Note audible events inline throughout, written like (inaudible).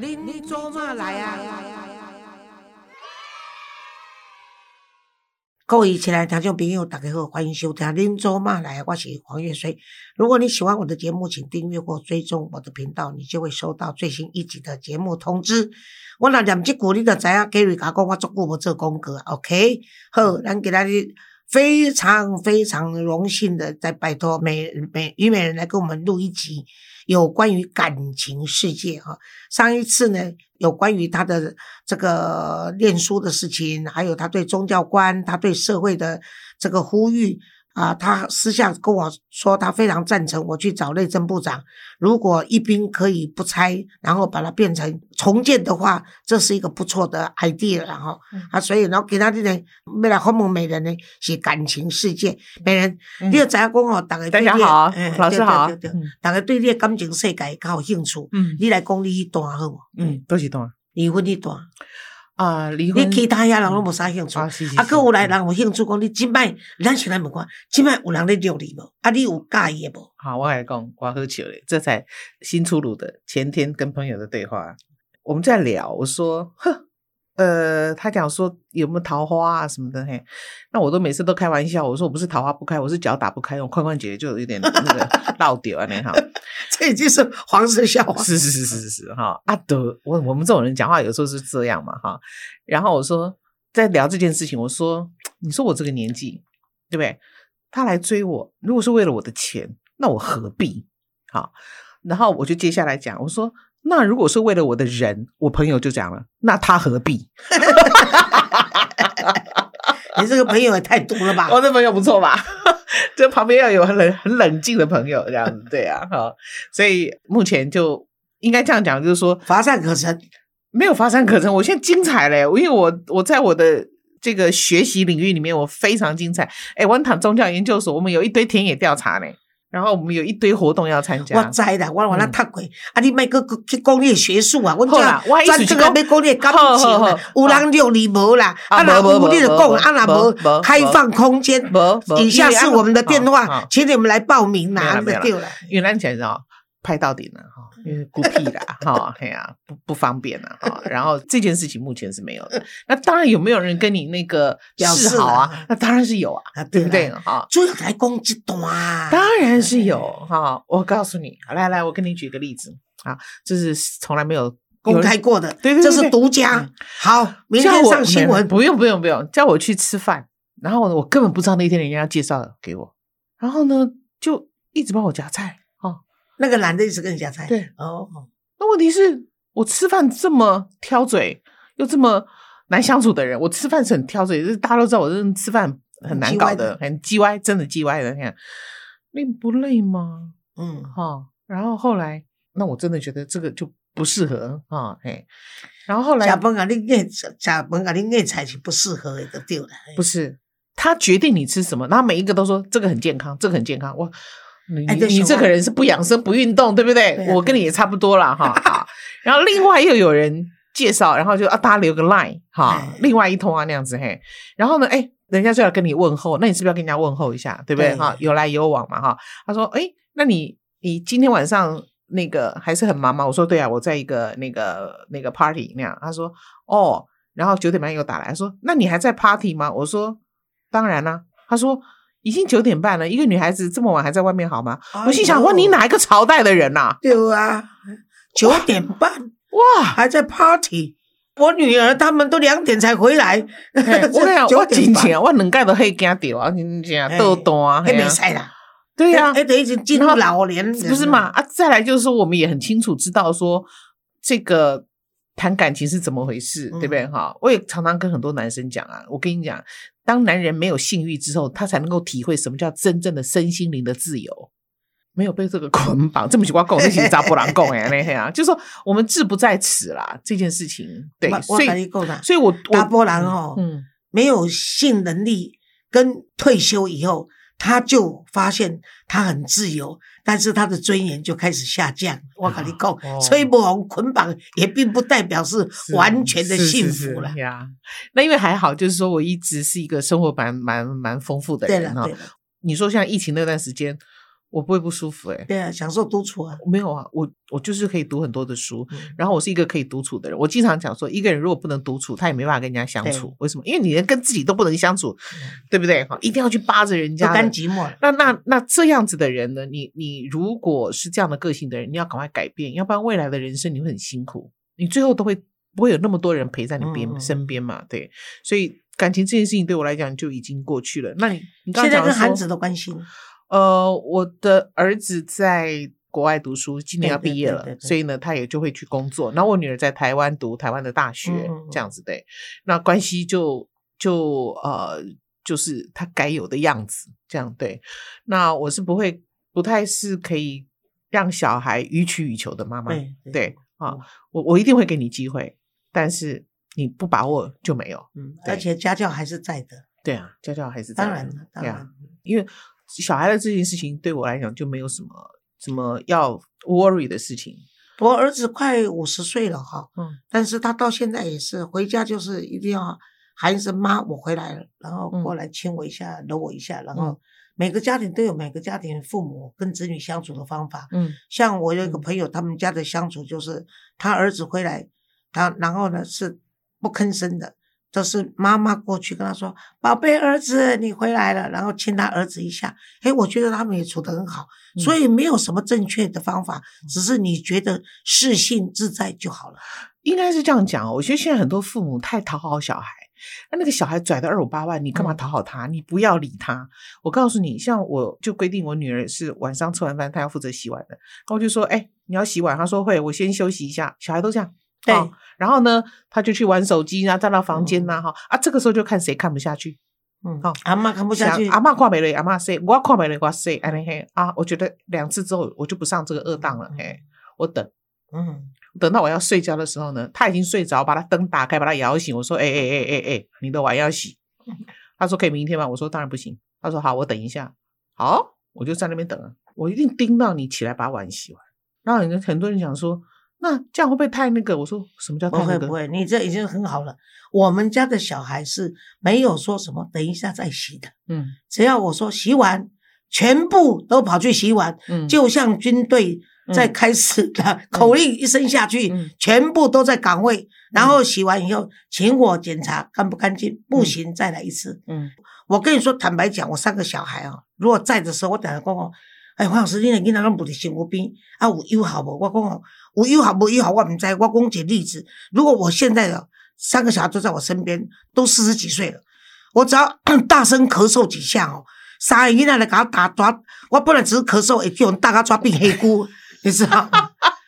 您做嘛来啊？各位亲爱的听众朋友，大家好，欢迎收听《您做嘛来》，我是黄月水。如果你喜欢我的节目，请订阅或追踪我的频道，你就会收到最新一集的节目通知。我若念即句，你就知影 Gary 甲讲我足久无做广告，OK？好，咱今仔日非常非常荣幸的在拜托美美虞美人来给我们录一集有关于感情世界啊。上一次呢，有关于他的这个念书的事情，还有他对宗教观、他对社会的这个呼吁啊，他私下跟我说，他非常赞成我去找内政部长，如果一兵可以不拆，然后把它变成重建的话，这是一个不错的 idea 然后啊，所以然后给他的呢，未来访问美人呢是感情世界，美人，你要知影讲哦，大家大家好哎老师好对对对对嗯。大家对你的感情世界较有兴趣，嗯。你来讲你一段好无？嗯，都是段。离婚一段。啊，离婚。你其他遐人拢无啥兴趣，啊，是是啊，是。搁有来人有兴趣讲你即摆，咱先来问看，即摆有人咧撩你无？啊，你有介意的无？好，我来讲，我喝酒嘞，这才新出炉的前天跟朋友的对话，我们在聊，我说，呵，呃，他讲说有没有桃花啊什么的，嘿，那我都每次都开玩笑，我说我不是桃花不开，我是脚打不开，我髋关节就有点那个 (laughs) 落掉啊，那哈，这已经是黄色笑话。(laughs) 是是是是是是哈，啊德我我们这种人讲话有时候是这样嘛哈，然后我说在聊这件事情，我说 (tsk) 你说我这个年纪对不对？他来追我，如果是为了我的钱，那我何必？好，然后我就接下来讲，我说那如果是为了我的人，我朋友就讲了，那他何必？(laughs) 你这个朋友也太多了吧？我这朋友不错吧？(laughs) 这旁边要有很冷很冷静的朋友，这样子对啊，好，所以目前就应该这样讲，就是说乏善可陈。没有乏善可陈，我现在精彩嘞！因为我我在我的这个学习领域里面，我非常精彩。哎，文堂宗教研究所，我们有一堆田野调查呢，然后我们有一堆活动要参加我加。知啦，我我那嗯读过，啊，你卖个个去讲你的学术啊，我好啦我的意思是专正要讲讲你的感好好情啊好，有人六你无啦，啊啊，若有无无你就讲，无啊，那无开放空间。不不以下是我们的电话，请你们来报名啦，对了。因为咱讲哦，拍到底了哈，因为孤僻啦 (laughs) 哈，哎呀，不不方便啦哈。然后 (laughs) 这件事情目前是没有的。那当然有没有人跟你那个示示好啊？那当然是有啊，啊对不对啦？哈，主要来攻击段啊，当然是有哈。我告诉你，来来，我跟你举个例子啊，这是从来没有公开过的，对对对这是对独家嗯。好，明天上新闻。不用不用不用，叫我去吃饭，然后我根本不知道那天人家介绍给我，然后呢就一直帮我夹菜哦。那个男的一直跟你讲菜。对，哦，那问题是我吃饭这么挑嘴，又这么难相处的人，我吃饭是很挑嘴，就是大家都知道我这人吃饭很难搞的，很叽歪，真的叽歪的。你看，累不累吗？嗯，哈、然后后来，那我真的觉得这个就不适合啊，嘿。然后后来假饭啊，你硬假饭啊，你硬菜是不适合的，就对了。不是他决定你吃什么，然后每一个都说这个很健康，这个很健康。我哎对小王这个人是不养生不运动，对不对？对啊我跟你也差不多了哈。好然后另外又有人介绍，然后就啊大家留个 line 哈哎，另外一通啊那样子嘿。然后呢，哎，人家就要跟你问候，那你是不是要跟人家问候一下，对不对？哈，有来有往嘛哈。他说，哎，那你你今天晚上。那个还是很忙吗？我说对啊，我在一个那个那个 party 那样。他说哦，然后九点半又打来，说那你还在 party 吗？我说当然啦、他说已经九点半了，一个女孩子这么晚还在外面好吗？我心想，哎呦哇，你哪一个朝代的人呐、对啊，九点半哇，还在 party。我女儿他们都两点才回来，(laughs) 嘿我跟你讲，九我点半真正我两盖都黑惊掉啊！你讲哎豆豆啊，还没晒啦。对呀、哎，等已经进入老年，不是嘛？？啊，再来就是说，我们也很清楚知道说这个谈感情是怎么回事，嗯对不对？哈，我也常常跟很多男生讲啊，我跟你讲，当男人没有性欲之后，他才能够体会什么叫真正的身心灵的自由。没有被这个捆绑，这么奇怪，跟我那些杂波郎共哎，那样，就是说我们志不在此啦，这件事情，对，所以跟你讲啦，所以我我大波人哦，嗯，没有性能力，跟退休以后，他就发现他很自由，但是他的尊严就开始下降。我跟你讲，哦所以不红捆绑也并不代表是完全的幸福了。呀。那因为还好，就是说我一直是一个生活蛮蛮蛮丰富的，人哈你说像疫情那段时间，我不会不舒服、欸，对啊，享受独处啊。没有啊，我我就是可以读很多的书，嗯然后我是一个可以独处的人。我经常讲说，一个人如果不能独处，他也没办法跟人家相处。为什么？因为你连跟自己都不能相处，对不对？哈，一定要去扒着人家的。甘寂寞。那那那这样子的人呢？你你如果是这样的个性的人，你要赶快改变，要不然未来的人生你会很辛苦，你最后都会不会有那么多人陪在你边、身边嘛？对，所以感情这件事情对我来讲就已经过去了。那你你刚刚讲说现在跟韩子的关系呢？呃，我的儿子在国外读书，今年要毕业了，对对对所以呢，他也就会去工作。然后我女儿在台湾读台湾的大学，这样子对，那关系就就呃，就是他该有的样子，这样对。那我是不会，不太是可以让小孩予取予求的妈妈，对啊嗯，我我一定会给你机会，但是你不把握就没有。嗯，而且家教还是在的，对啊，家教还是在当然了，当对啊然。因为小孩的这件事情对我来讲就没有什么什么要 worry 的事情。我儿子快五十岁了哈，嗯但是他到现在也是回家就是一定要喊一声妈，我回来了，然后过来亲我一下，搂我一下，然后每个家庭都有每个家庭父母跟子女相处的方法。嗯像我有一个朋友，他们家的相处就是他儿子回来，他然后呢是不吭声的，都是妈妈过去跟他说：“宝贝儿子，你回来了。”然后亲他儿子一下。诶，我觉得他们也处得很好，嗯所以没有什么正确的方法，只是你觉得适性自在就好了。应该是这样讲哦。我觉得现在很多父母太讨好小孩，那那个小孩拽的二五八万，你干嘛嗯讨好他？你不要理他。我告诉你，像我就规定我女儿是晚上吃完饭她要负责洗碗的，然后我就说，哎，你要洗碗，她说会，我先休息一下。小孩都这样。对。哦然后呢，他就去玩手机啊，站到房间嗯。呐、哈、啊，这个时候就看谁看不下去，嗯好，阿妈看不下去，阿嬷看没了，阿嬷说，我看没了，我说，安尼嘿啊，我觉得两次之后我就不上这个恶当了，嘿，我等嗯，等到我要睡觉的时候呢，他已经睡着，把他灯打开，把他摇醒，我说，哎哎哎哎哎，你的碗要洗，(laughs) 他说可以明天吗？我说当然不行，他说好，我等一下，好，我就在那边等啊，我一定盯到你起来把碗洗完。然后很很多人讲说，那这样会不会太那个？我说什么叫太那个？不会不会，你这已经很好了。我们家的小孩是没有说什么等一下再洗的，嗯只要我说洗碗，全部都跑去洗碗，嗯，就像军队在嗯开始的口令一声下去，嗯全部都在岗位，然后洗完以后，请我检查干不干净，不行再来一次。嗯我跟你说，坦白讲，我三个小孩哦，如果在的时候，我等下讲哦，哎，黄老师，你的囡仔拢不伫身躯边，啊，有友好无？我讲哦，有友好无友好，我唔知。我讲一个例子，如果我现在的三个小孩都在我身边，都四十几岁了，我只要 (clears throat) 大声咳嗽几下哦，三个囡仔来给他打抓，我本来只是咳嗽，会叫人大家抓病黑姑，你知道？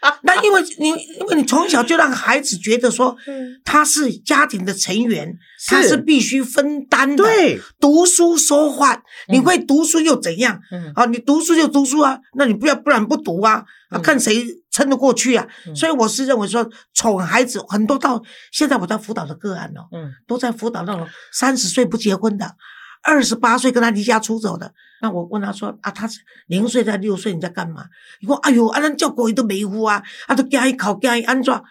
(laughs) 那因为你因为你从小就让孩子觉得说他是家庭的成员，他是必须分担的。，对，读书说话，你嗯会读书又怎样？嗯啊，你读书就读书啊，那你不要不然不读啊，啊，嗯看谁撑得过去啊。嗯所以我是认为说，宠孩子很多到现在我在辅导的个案哦，嗯都在辅导那种三十岁不结婚的，二十八岁跟他离家出走的。那我问他说啊，他是零岁到六岁你在干嘛？你说哎呦，啊，咱照顾伊都没呼啊，啊，都惊一考惊一安装？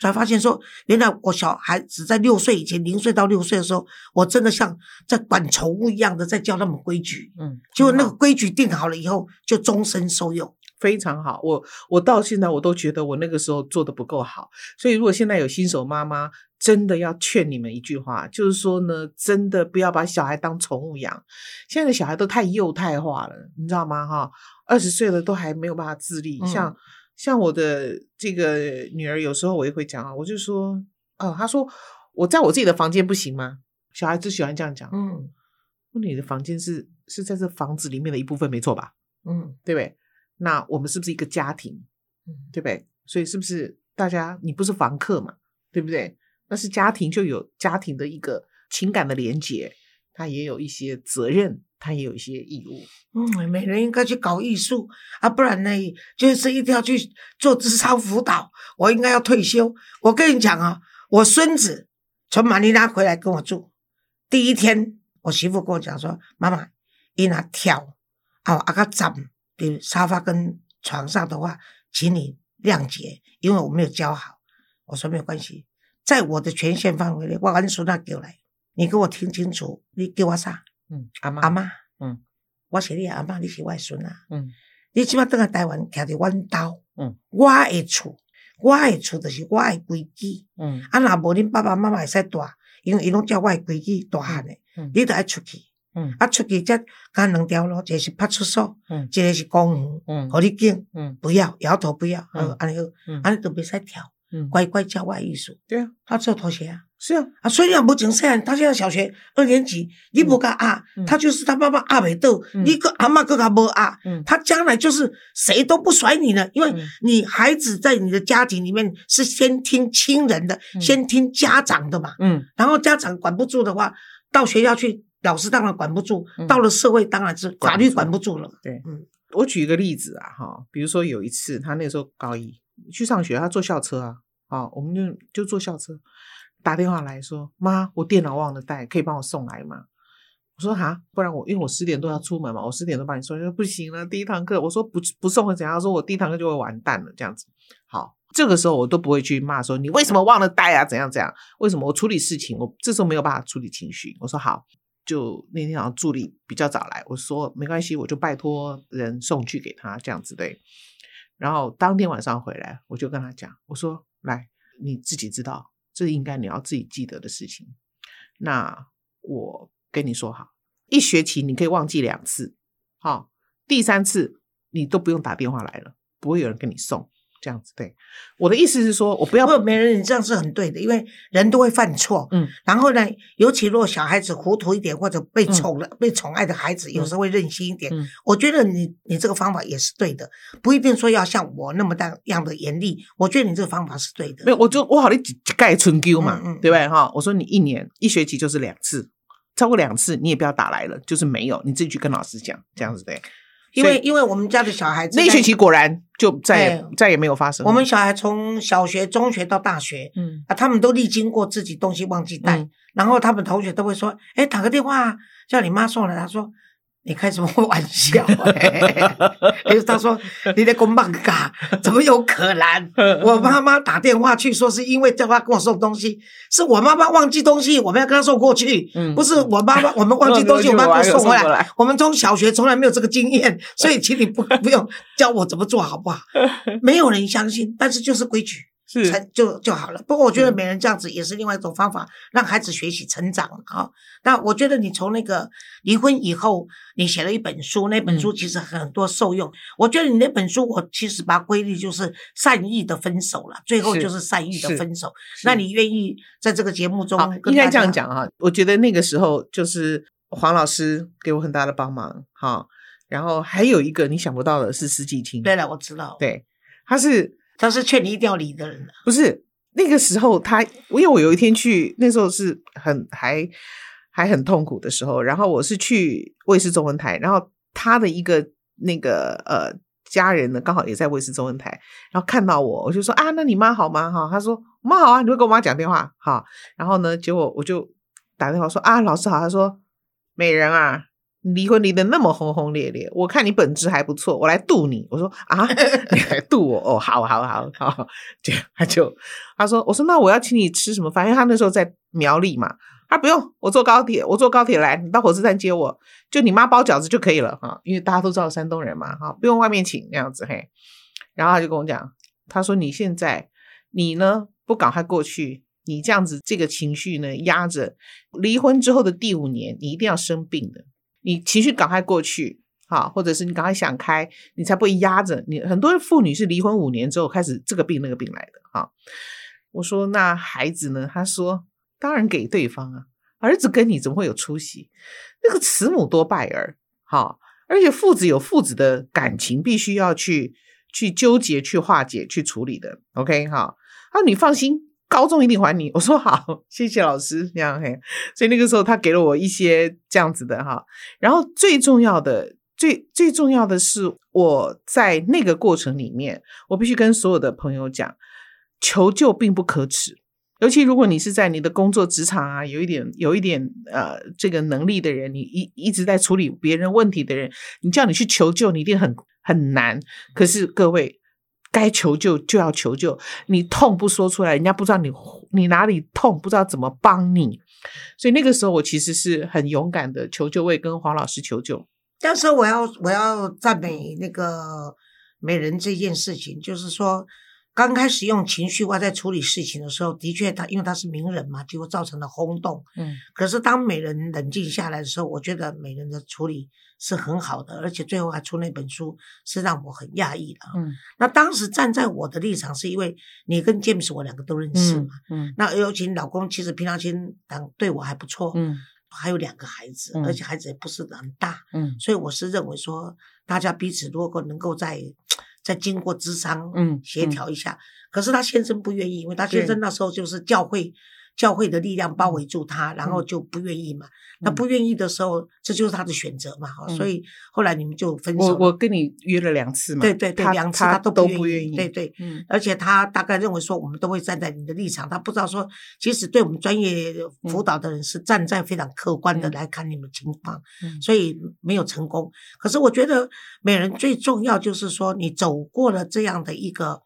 才发现说，原来我小孩子在六岁以前，零岁到六岁的时候，我真的像在管宠物一样的在教他们规矩。嗯，结果那个规矩定好了以后，就终身受用。非常好，我我到现在我都觉得我那个时候做的不够好，所以如果现在有新手妈妈，真的要劝你们一句话，就是说呢，真的不要把小孩当宠物养。现在的小孩都太幼态化了，你知道吗？哈，二十岁了都还没有办法自立，嗯像像我的这个女儿，有时候我也会讲啊，我就说，哦，她说我在我自己的房间不行吗？小孩子喜欢这样讲，嗯你的房间是是在这房子里面的一部分，没错吧？嗯对不对？那我们是不是一个家庭？嗯对不对？所以是不是大家你不是房客嘛？对不对？那是家庭就有家庭的一个情感的连结，他也有一些责任，他也有一些义务。嗯，每人应该去搞艺术啊，不然呢，就是一定要去做智商辅导。我应该要退休。我跟你讲啊，我孙子从马尼拉回来跟我住，第一天，我媳妇跟我讲说：“妈妈，伊那跳啊，阿个站，比如沙发跟床上的话，请你谅解，因为我没有教好。”我说没有关系，在我的权限范围内，我把你孙子叫来，你给我听清楚，你给我啥？嗯，阿妈，阿妈，嗯，我是你阿妈，你是外孙啊。嗯你起码等下台湾，徛伫阮兜，嗯，我的厝，我的厝就是我的规矩。嗯啊，若无恁爸爸妈妈会使住，因为伊拢照我的规矩大汉的，嗯你着爱出去。嗯。啊，出去则干两条路，一个是派出所，嗯。一个是公园，嗯。互你拣，嗯。不要，摇头不要，嗯。好，安尼好嗯，安尼就袂使跳，嗯，乖乖教我的意思。对啊，他只有拖鞋啊，是啊，啊，所以啊，无从细汉，他现在小学二年级，你无甲压嗯，他就是他爸爸压袂到，嗯。你个阿妈个甲无压，嗯。他将来就是谁都不甩你了，因为嗯。你孩子在你的家庭里面是先听亲人的，嗯。先听家长的嘛，嗯。然后家长管不住的话，到学校去，老师当然管不住，嗯到了社会当然是法律管不住了。对嗯我举一个例子啊，哈，比如说有一次他那时候高一去上学，他坐校车啊，啊，我们就就坐校车，打电话来说，妈，我电脑忘了带，可以帮我送来吗？我说哈，不然我因为我十点多要出门嘛，我十点多帮你送，他说不行了，第一堂课，我说不不送会怎样？他说我第一堂课就会完蛋了，这样子。好，这个时候我都不会去骂说你为什么忘了带啊，怎样怎样？为什么我处理事情，我这时候没有办法处理情绪？我说好，就那天好像助理比较早来，我说没关系，我就拜托人送去给他这样子对。然后当天晚上回来，我就跟他讲，我说来，你自己知道，这应该你要自己记得的事情。那我跟你说好，一学期你可以忘记两次，好，第三次你都不用打电话来了，不会有人跟你送。这样子对，我的意思是说，我不要不过美人，你这样是很对的，因为人都会犯错。嗯，然后呢，尤其如果小孩子糊涂一点，或者被嗯宠了、被宠爱的孩子，有时候会任性一点。嗯我觉得你你这个方法也是对的，不一定说要像我那么大样的严厉。我觉得你这个方法是对的。没有，我就我好你几盖春 Q 嘛，嗯嗯对不对哈？我说你一年一学期就是两次，超过两次你也不要打来了，就是没有，你自己去跟老师讲，这样子对。因为因为我们家的小孩子那一学期果然就再也再也没有发生。我们小孩从小学、中学到大学嗯啊，他们都历经过自己东西忘记带，嗯然后他们同学都会说：“哎，打个电话啊叫你妈送来。”他说：“你开什么玩笑、(laughs) 他说：“你在公办嘎，(laughs) 怎么有可能？我妈妈打电话去说是因为叫她给我送东西，是我妈妈忘记东西，我们要跟她送过去，嗯不是我妈妈 (laughs) 我们忘记东西，我们要给我送回来我们从小学从来没有这个经验，所以请你不不用教我怎么做好不好？没有人相信，但是就是规矩。是成就就好了。不过我觉得嗯每人这样子也是另外一种方法，让孩子学习成长啊。那我觉得你从那个离婚以后，你写了一本书，那本书嗯其实很多受用。我觉得你那本书，我其实把它归类就是善意的分手了，最后就是善意的分手。那你愿意在这个节目中应该这样讲啊。我觉得那个时候就是黄老师给我很大的帮忙哈。然后还有一个你想不到的是施季青，对了，我知道，对，他是他是劝你一定要离的人。不是那个时候他，因为我有一天去，那时候是很还还很痛苦的时候，然后我是去卫视中文台，然后他的一个那个呃家人呢，刚好也在卫视中文台，然后看到我，我就说啊，那你妈好吗？哈，他说妈好啊，你会跟我妈讲电话哈，然后呢，结果我就打电话说啊，老师好，他说美人啊。离婚离得那么轰轰烈烈，我看你本质还不错，我来渡你。我说啊，(laughs) 你来渡我哦，好好好好，就他就他说，我说那我要请你吃什么饭？因为他那时候在苗栗嘛，他不用，我坐高铁，我坐高铁来，你到火车站接我，就你妈包饺子就可以了哈，因为大家都知道山东人嘛哈，不用外面请那样子嘿。然后他就跟我讲，他说你现在你呢不赶快过去，你这样子这个情绪呢压着，离婚之后的第五年你一定要生病的。你情绪赶快过去，好，或者是你赶快想开，你才不会压着你。很多妇女是离婚五年之后开始这个病那个病来的，哈。我说那孩子呢？他说当然给对方啊，儿子跟你怎么会有出息？那个慈母多败儿，好，而且父子有父子的感情，必须要去去纠结、去化解、去处理的。OK，好，啊，你放心。高中一定还你，我说好，谢谢老师，这样嘿，所以那个时候他给了我一些这样子的哈，然后最重要的、最最重要的是，我在那个过程里面，我必须跟所有的朋友讲，求救并不可耻，尤其如果你是在你的工作职场啊，有一点有一点呃这个能力的人，你一一直在处理别人问题的人，你叫你去求救，你一定很很难。可是各位。该求救就要求救，你痛不说出来，人家不知道你你哪里痛，不知道怎么帮你。所以那个时候，我其实是很勇敢的求救，为跟黄老师求救。但是我要我要赞美那个美人这件事情，就是说刚开始用情绪化在处理事情的时候，的确他因为他是名人嘛，结果造成了轰动。嗯可是当美人冷静下来的时候，我觉得美人的处理是很好的，而且最后还出那本书，是让我很讶异的。嗯那当时站在我的立场，是因为你跟 James 我两个都认识嘛。嗯那尤其你老公其实平常心当对我还不错，嗯还有两个孩子，嗯而且孩子也不是很大，嗯所以我是认为说，大家彼此如果能够在再经过智商嗯协调一下，可是他先生不愿意，因为他先生那时候就是教会教会的力量包围住他，然后就不愿意嘛。那不愿意的时候，这就是他的选择嘛。所以后来你们就分手。我我跟你约了两次嘛，对对对，他两次他都不愿意，对对。嗯而且他大概认为说，我们都会站在你的立场，他不知道说，其实对我们专业辅导的人是站在非常客观的嗯来看你们情况，嗯所以没有成功。可是我觉得美人最重要就是说，你走过了这样的一个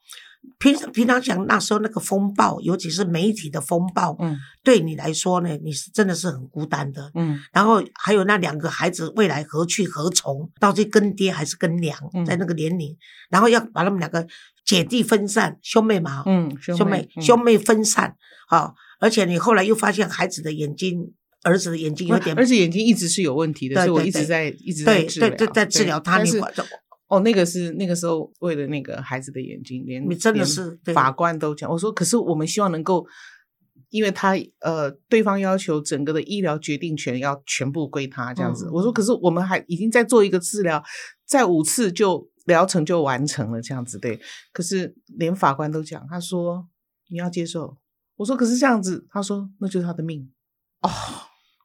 平平常讲那时候那个风暴，尤其是媒体的风暴，嗯。对你来说呢，你是真的是很孤单的。嗯。然后还有那两个孩子未来何去何从，到底跟爹还是跟娘，嗯。在那个年龄，然后要把他们两个姐弟分散，兄妹嘛，嗯，兄妹嗯。兄妹分散啊、而且你后来又发现孩子的眼睛，儿子的眼睛有点，儿子眼睛一直是有问题的，对所以我对对一直在一直在对治疗，对对在治疗。他，但是你管哦，那个是那个时候为了那个孩子的眼睛，连你真的是法官都讲，我说可是我们希望能够，因为他呃对方要求整个的医疗决定权要全部归他这样子，嗯我说可是我们还已经在做一个治疗，在五次就疗程就完成了这样子对，可是连法官都讲，他说你要接受，我说可是这样子，他说那就是他的命哦。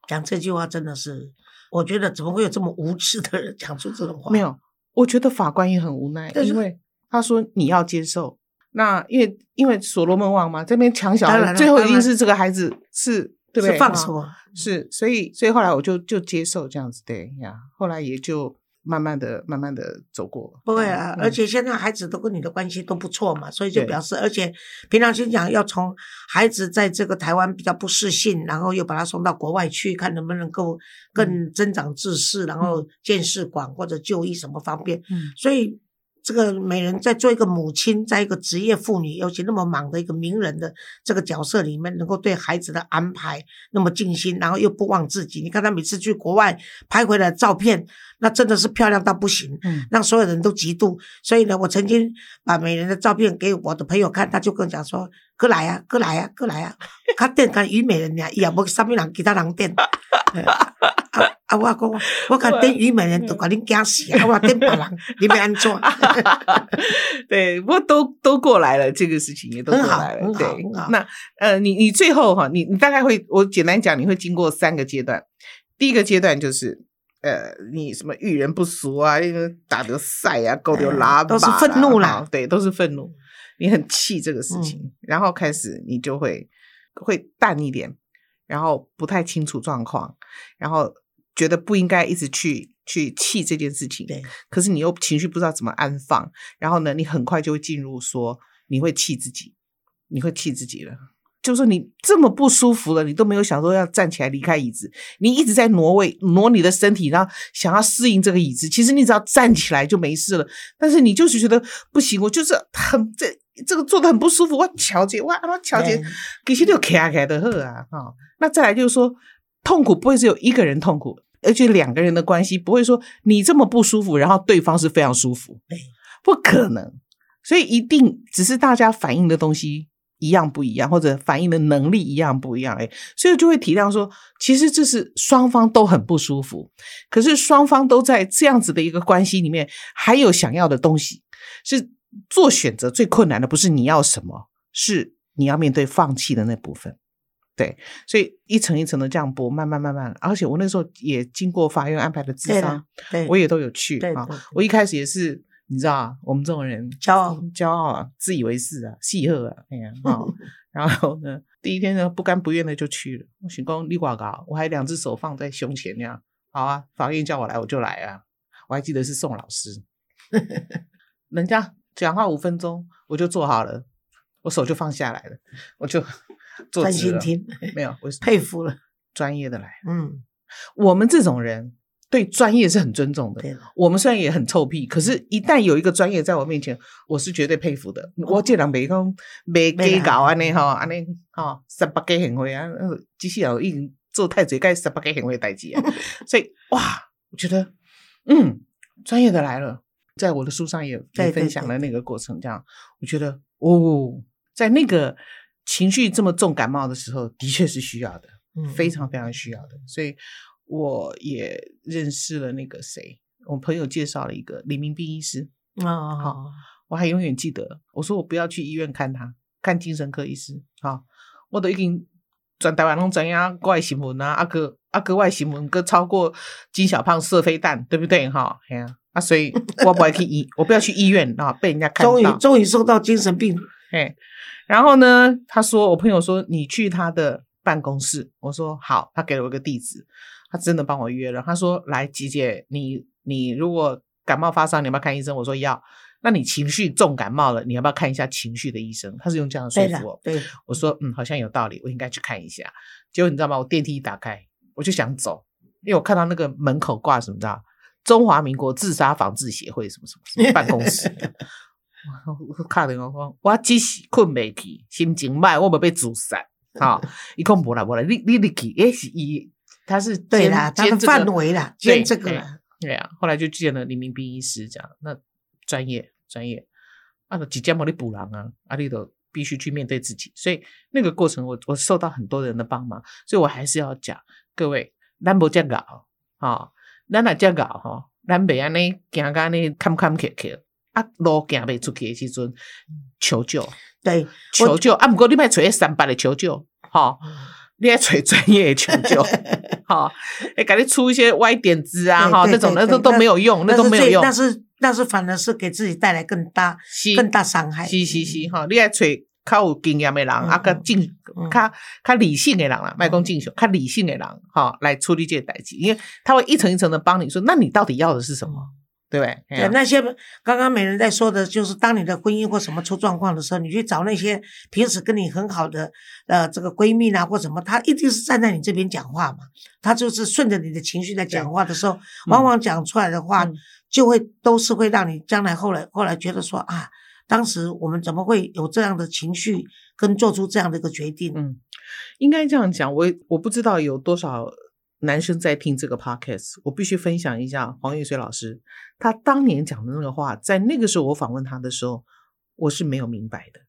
讲这句话真的是，我觉得怎么会有这么无耻的人讲出这种话？没，有，我觉得法官也很无奈，因为他说你要接受。那因为因为所罗门王嘛，这边抢小孩，最后一定是这个孩子是对不对？是放啊手啊。是，所以所以后来我就就接受这样子，对呀，后来也就慢慢的慢慢的走过。不会啊，嗯而且现在孩子都跟你的关系都不错嘛，所以就表示，而且平常心讲，要从孩子在这个台湾比较不适性，然后又把他送到国外去，看能不能够更增长知识，然后见识广或者就医什么方便。嗯所以这个美人在做一个母亲，在一个职业妇女，尤其那么忙的一个名人的这个角色里面，能够对孩子的安排那么尽心，然后又不忘自己。你看她每次去国外拍回来的照片，那真的是漂亮到不行。嗯让所有人都嫉妒。所以呢，我曾经把美人的照片给我的朋友看，他就跟我讲说：“过来啊，过来啊，过来啊！”他电看虞美人呀，伊也无啥物人其他人电。啊 (laughs) 啊！我讲我讲等虞美人，都把恁惊死啊！我等别人，你们安怎？(laughs) 对，不过都都过来了，这个事情也都过来了。对，那呃，你你最后哈，你你大概会，我简单讲，你会经过三个阶段。第一个阶段就是呃，你什么遇人不淑啊，那个打得赛啊，狗丢拉、都是愤怒啦对，都是愤怒，你很气这个事情，嗯然后开始你就会会淡一点，然后不太清楚状况，然后觉得不应该一直去去气这件事情，对，可是你又情绪不知道怎么安放，然后呢，你很快就会进入说你会气自己，你会气自己了。就是说你这么不舒服了，你都没有想说要站起来离开椅子，你一直在挪位挪你的身体，然后想要适应这个椅子。其实你只要站起来就没事了，但是你就是觉得不行，我就是很这这个坐的很不舒服，我调节，我我调节对，其实就开开的喝啊哈、那再来就是说，痛苦不会只有一个人痛苦，而且两个人的关系不会说你这么不舒服，然后对方是非常舒服，对，不可能。所以一定只是大家反应的东西一样不一样，或者反应的能力一样不一样，哎，所以就会体谅说，其实这是双方都很不舒服，可是双方都在这样子的一个关系里面，还有想要的东西，是做选择最困难的，不是你要什么，是你要面对放弃的那部分。对，所以一层一层的这样播，慢慢慢慢，而且我那时候也经过法院安排的智对商的，，对，我也都有去啊。我一开始也是，你知道啊，我们这种人骄傲骄傲啊，自以为是啊，戏鹤啊，哎呀啊。(laughs) 然后呢，第一天呢，不甘不愿的就去了。我寻公立挂高，我还两只手放在胸前那样。好啊，法院叫我来我就来啊。我还记得是宋老师，(laughs) 人家讲话五分钟，我就做好了，我手就放下来了，我就坐专。心听，没有，我是佩服了。专业的来。嗯，我们这种人对专业是很尊重的。对，我们虽然也很臭屁，可是，一旦有一个专业在我面前，我是绝对佩服的。我这人没讲没给搞安尼哈，安尼哈十八个行会啊，呃机器人已经做太侪该十八个行会代志啊，(laughs) 所以哇，我觉得嗯，专业的来了，在我的书上也对对也分享了那个过程，这样我觉得哦，在那个情绪这么重感冒的时候，的确是需要的。嗯非常非常需要的，所以我也认识了那个谁，我朋友介绍了一个李明斌医师，哦，好我还永远记得。我说我不要去医院看他，看精神科医师。好，我都已经转台湾拢知影国外新闻啊，阿哥阿哥外新闻，个超过金小胖射飞弹，对不对？哈，嘿啊，啊，所以我不爱去医，我不要去医院啊，被人家看终于到。终于收到精神病，哎，然后呢，他说，我朋友说你去他的办公室，我说好，他给了我一个地址，他真的帮我约了。他说，来，吉姐，你你如果感冒发烧，你要不要看医生？我说要。那你情绪重感冒了，你要不要看一下情绪的医生？他是用这样说服我。，对，我说嗯，好像有道理，我应该去看一下。结果你知道吗？我电梯一打开，我就想走，因为我看到那个门口挂什么，你知道？中华民国自杀防治协会什么什么什么办公室。(laughs) 我卡电话讲，我只是困未去，心情歹，我没被自杀。(laughs) 哈，伊讲无啦无啦，你你你去，诶是伊，他是兼对啦，他的兼范围啦，兼这个对啦，对啊，后来就见了李明斌医师，这样那专业专业，啊，几家帮你补狼啊，啊，你都必须去面对自己，所以那个过程我我受到很多人的帮忙，所以我还是要讲各位，咱无遮搞哈，咱若遮搞哈，咱袂安尼行甲安尼坎坎坷坷，啊，路行未出去的时阵求救。对，求救，啊，毋过你莫找迄三八的求救，哈。你爱找专业的求救，(laughs) 哈，哎，给你出一些歪点子啊，哈，对对那种那都都没有用，那都没有用。这但是但是反而是给自己带来更大是更大伤害，是是是，哈，你要找较有经验的人，啊，较嗯正嗯。较较理性的人啦，卖讲正常，较理性的人，哈，来处理这个代志，因为他会一层一层的帮你说，那你到底要的是什么，对不对？对，啊那些刚刚美人在说的，就是当你的婚姻或什么出状况的时候，你去找那些平时跟你很好的呃这个闺蜜啊或什么，她一定是站在你这边讲话嘛，她就是顺着你的情绪在讲话的时候，往往讲出来的话嗯就会都是会让你将来后来后来觉得说啊，当时我们怎么会有这样的情绪跟做出这样的一个决定？嗯，应该这样讲，我我不知道有多少男生在听这个 podcast，我必须分享一下黄玉水老师他当年讲的那个话，在那个时候我访问他的时候，我是没有明白的。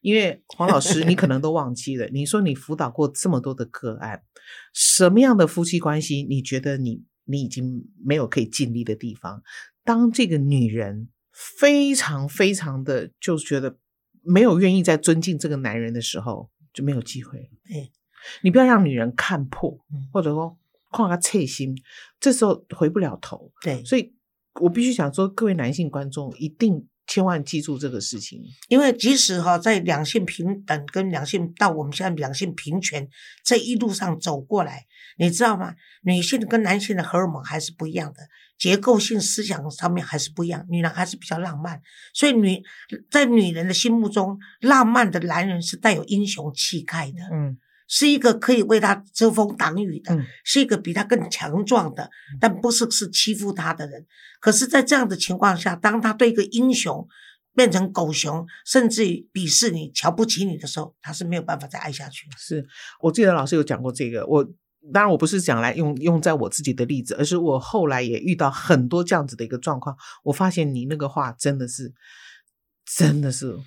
因为黄老师，你可能都忘记了，你说你辅导过这么多的个案，什么样的夫妻关系，你觉得你你已经没有可以尽力的地方？当这个女人非常非常的就觉得没有愿意再尊敬这个男人的时候，就没有机会了。对，你不要让女人看破，嗯或者说看她脆心，这时候回不了头。对，所以我必须想说，各位男性观众一定千万记住这个事情。因为即使哈在两性平等跟两性到我们现在两性平权这一路上走过来，你知道吗？女性跟男性的荷尔蒙还是不一样的，结构性思想上面还是不一样。女人还是比较浪漫，所以女在女人的心目中，浪漫的男人是带有英雄气概的，嗯是一个可以为他遮风挡雨的，嗯是一个比他更强壮的，但不是是欺负他的人。可是，在这样的情况下，当他对一个英雄变成狗熊，甚至于鄙视你、瞧不起你的时候，他是没有办法再爱下去的。是我记得老师有讲过这个，我当然我不是讲来用用在我自己的例子，而是我后来也遇到很多这样子的一个状况，我发现你那个话真的是，真的是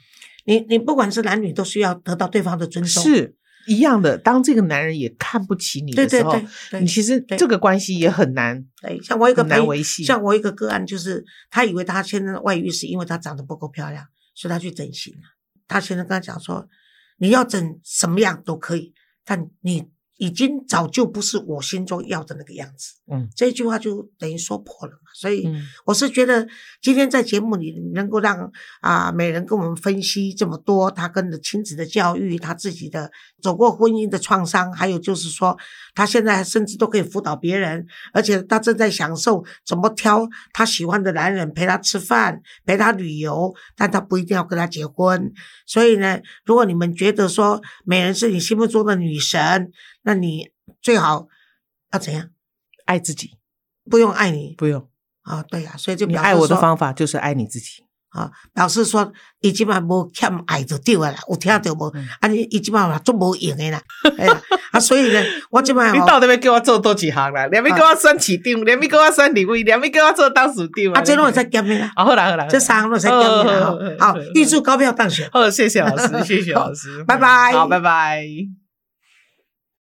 你你不管是男女，都需要得到对方的尊重。是一样的。当这个男人也看不起你的时候，对对对对，你其实这个关系也很难对，像我一个很难维系。像我一个个案，就是他以为他现在的外遇是因为他长得不够漂亮，所以他去整形了。他现在跟他讲说，你要整什么样都可以，但你已经早就不是我心中要的那个样子。嗯这句话就等于说破了嘛。所以嗯我是觉得今天在节目里能够让啊、美人跟我们分析这么多，她跟的亲子的教育，她自己的走过婚姻的创伤，还有就是说，她现在甚至都可以辅导别人，而且她正在享受怎么挑她喜欢的男人陪她吃饭，陪她旅游，但她不一定要跟他结婚。所以呢，如果你们觉得说美人是你心目中的女神，那你最好要怎样？爱自己，不用爱你不用，啊，对啊，所以就你爱我的方法就是爱你自己。啊，表示说伊即摆无欠爱就对啊啦，有听着无？啊，你伊即摆嘛足无用诶啦，哎呀，啊，所以呢，我即摆吼你到底要叫我做多几行啦？连要叫我选市长，连要叫我选立委，连要叫我做当市长啊，这拢会使减诶啦，啊，好啦好啦，这三个拢会使减诶啦。好，预祝高票当选。好，谢谢老师，谢谢老师，拜拜好，拜拜。